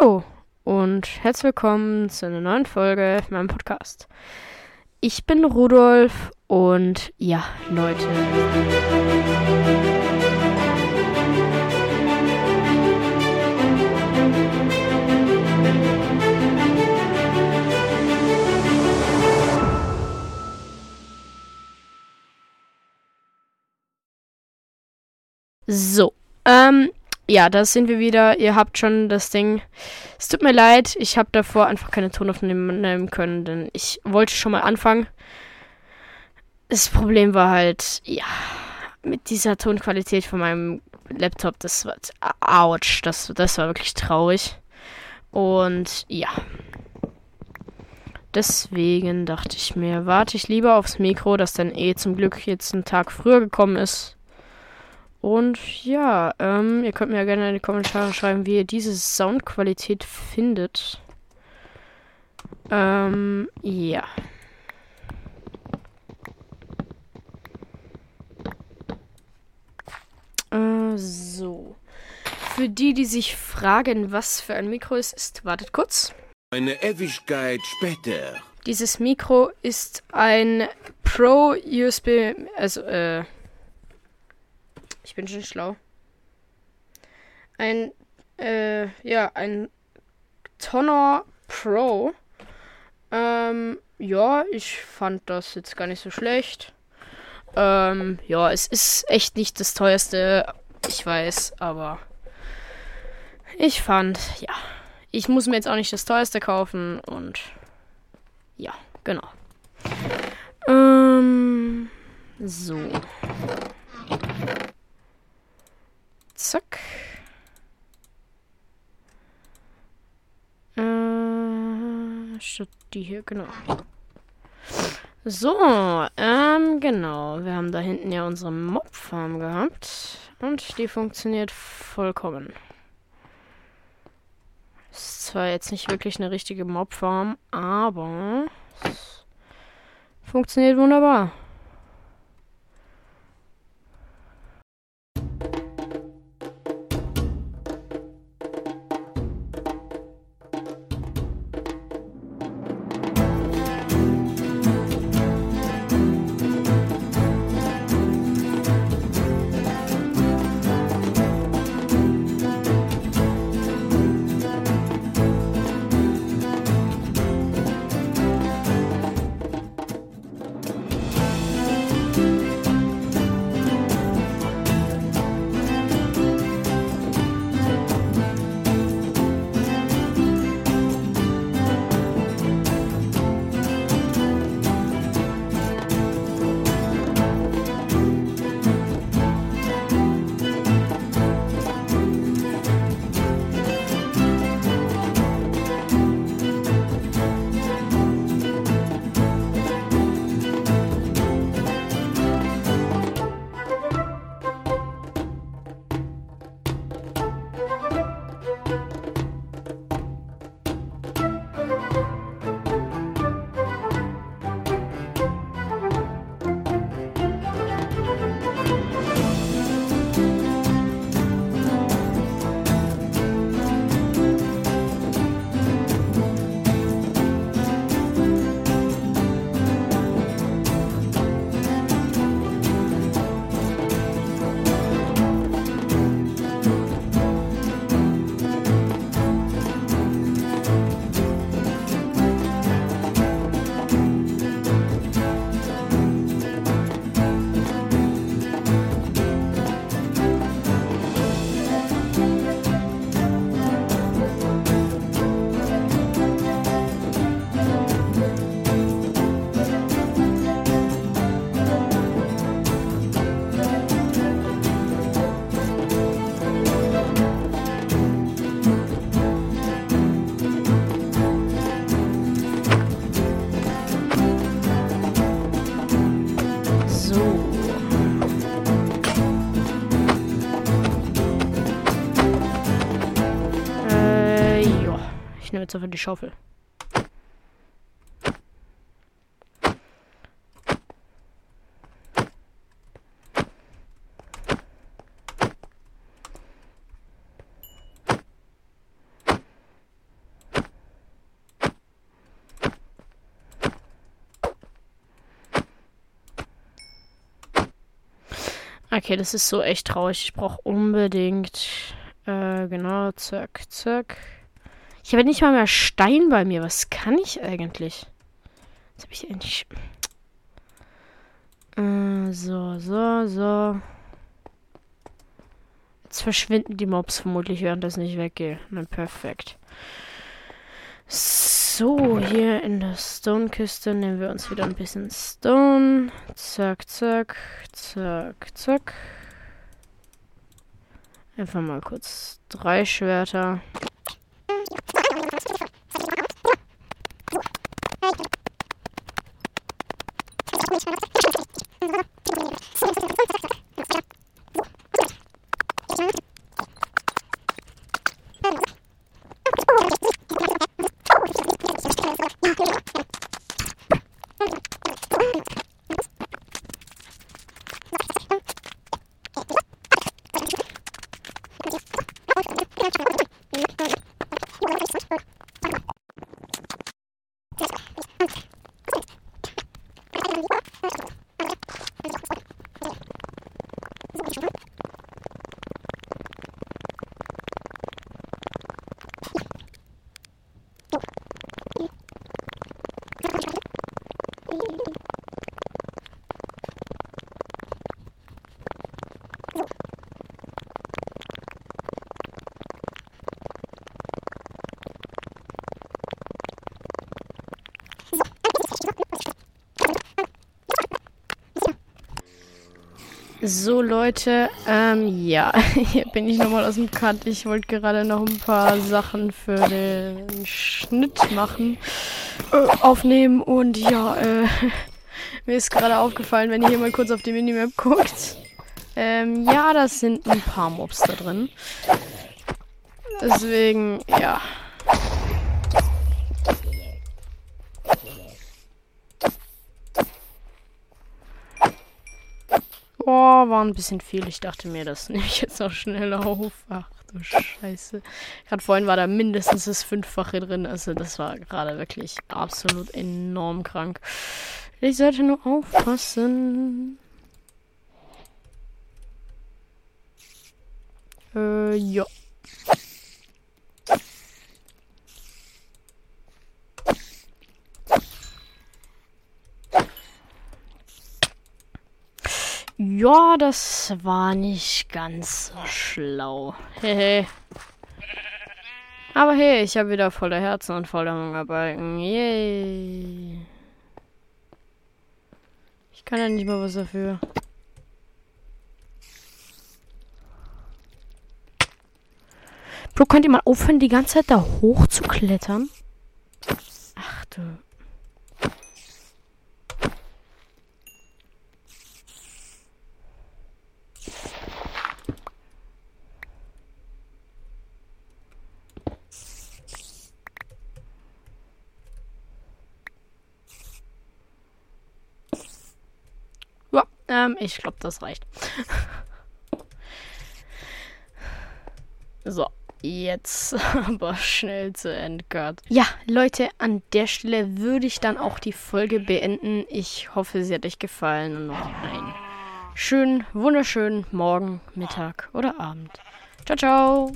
Hallo und herzlich willkommen zu einer neuen Folge in meinem Podcast. Ich bin Rudolf und ja, Leute. So, ähm, ja, da sind wir wieder. Ihr habt schon das Ding. Es tut mir leid, ich habe davor einfach keine Tonaufnahme nehmen können, denn ich wollte schon mal anfangen. Das Problem war halt, ja, mit dieser Tonqualität von meinem Laptop, das war, ouch, das, das war wirklich traurig. Und ja. Deswegen dachte ich mir, warte ich lieber aufs Mikro, das dann eh zum Glück jetzt einen Tag früher gekommen ist. Und ja, ähm, ihr könnt mir ja gerne in die Kommentare schreiben, wie ihr diese Soundqualität findet. Ähm, ja. Äh, so. Für die, die sich fragen, was für ein Mikro es ist, wartet kurz. Eine Ewigkeit später. Dieses Mikro ist ein Pro USB, also äh, ich bin schon schlau. Ein, äh, ja, ein Tonner Pro. Ähm, ja, ich fand das jetzt gar nicht so schlecht. Ähm, ja, es ist echt nicht das teuerste, ich weiß, aber ich fand, ja, ich muss mir jetzt auch nicht das teuerste kaufen und ja, genau. Ähm, so. Zack. Äh, statt die hier, genau. So, ähm, genau. Wir haben da hinten ja unsere Mobfarm gehabt. Und die funktioniert vollkommen. Ist zwar jetzt nicht wirklich eine richtige Mobfarm, aber funktioniert wunderbar. jetzt einfach die Schaufel. Okay, das ist so echt traurig. Ich brauche unbedingt. Äh, genau, zack, zack. Ich habe nicht mal mehr Stein bei mir. Was kann ich eigentlich? Jetzt habe ich endlich. Äh, so, so, so. Jetzt verschwinden die Mobs vermutlich, während das nicht weggeht. Na, perfekt. So, hier in der Stone-Kiste nehmen wir uns wieder ein bisschen Stone. Zack, zack, zack, zack. Einfach mal kurz drei Schwerter. So, Leute, ähm, ja, hier bin ich nochmal aus dem Cut. Ich wollte gerade noch ein paar Sachen für den Schnitt machen, äh, aufnehmen und ja, äh, mir ist gerade aufgefallen, wenn ihr hier mal kurz auf die Minimap guckt. Ähm, ja, das sind ein paar Mobs da drin. Deswegen, ja. Oh, war ein bisschen viel. Ich dachte mir, das nehme ich jetzt noch schnell auf. Ach du Scheiße. Gerade vorhin war da mindestens das Fünffache drin. Also das war gerade wirklich absolut enorm krank. Ich sollte nur aufpassen. Äh, ja. Ja, das war nicht ganz so schlau. Hehe. Aber hey, ich habe wieder volle Herzen und volle Hungerbalken. Yay. Ich kann ja nicht mal was dafür. Bro, könnt ihr mal aufhören, die ganze Zeit da hoch zu klettern? Ach du Ähm, ich glaube, das reicht. so, jetzt aber schnell zu Endcard. Ja, Leute, an der Stelle würde ich dann auch die Folge beenden. Ich hoffe, sie hat euch gefallen und noch einen schönen, wunderschönen Morgen, Mittag oder Abend. Ciao, ciao.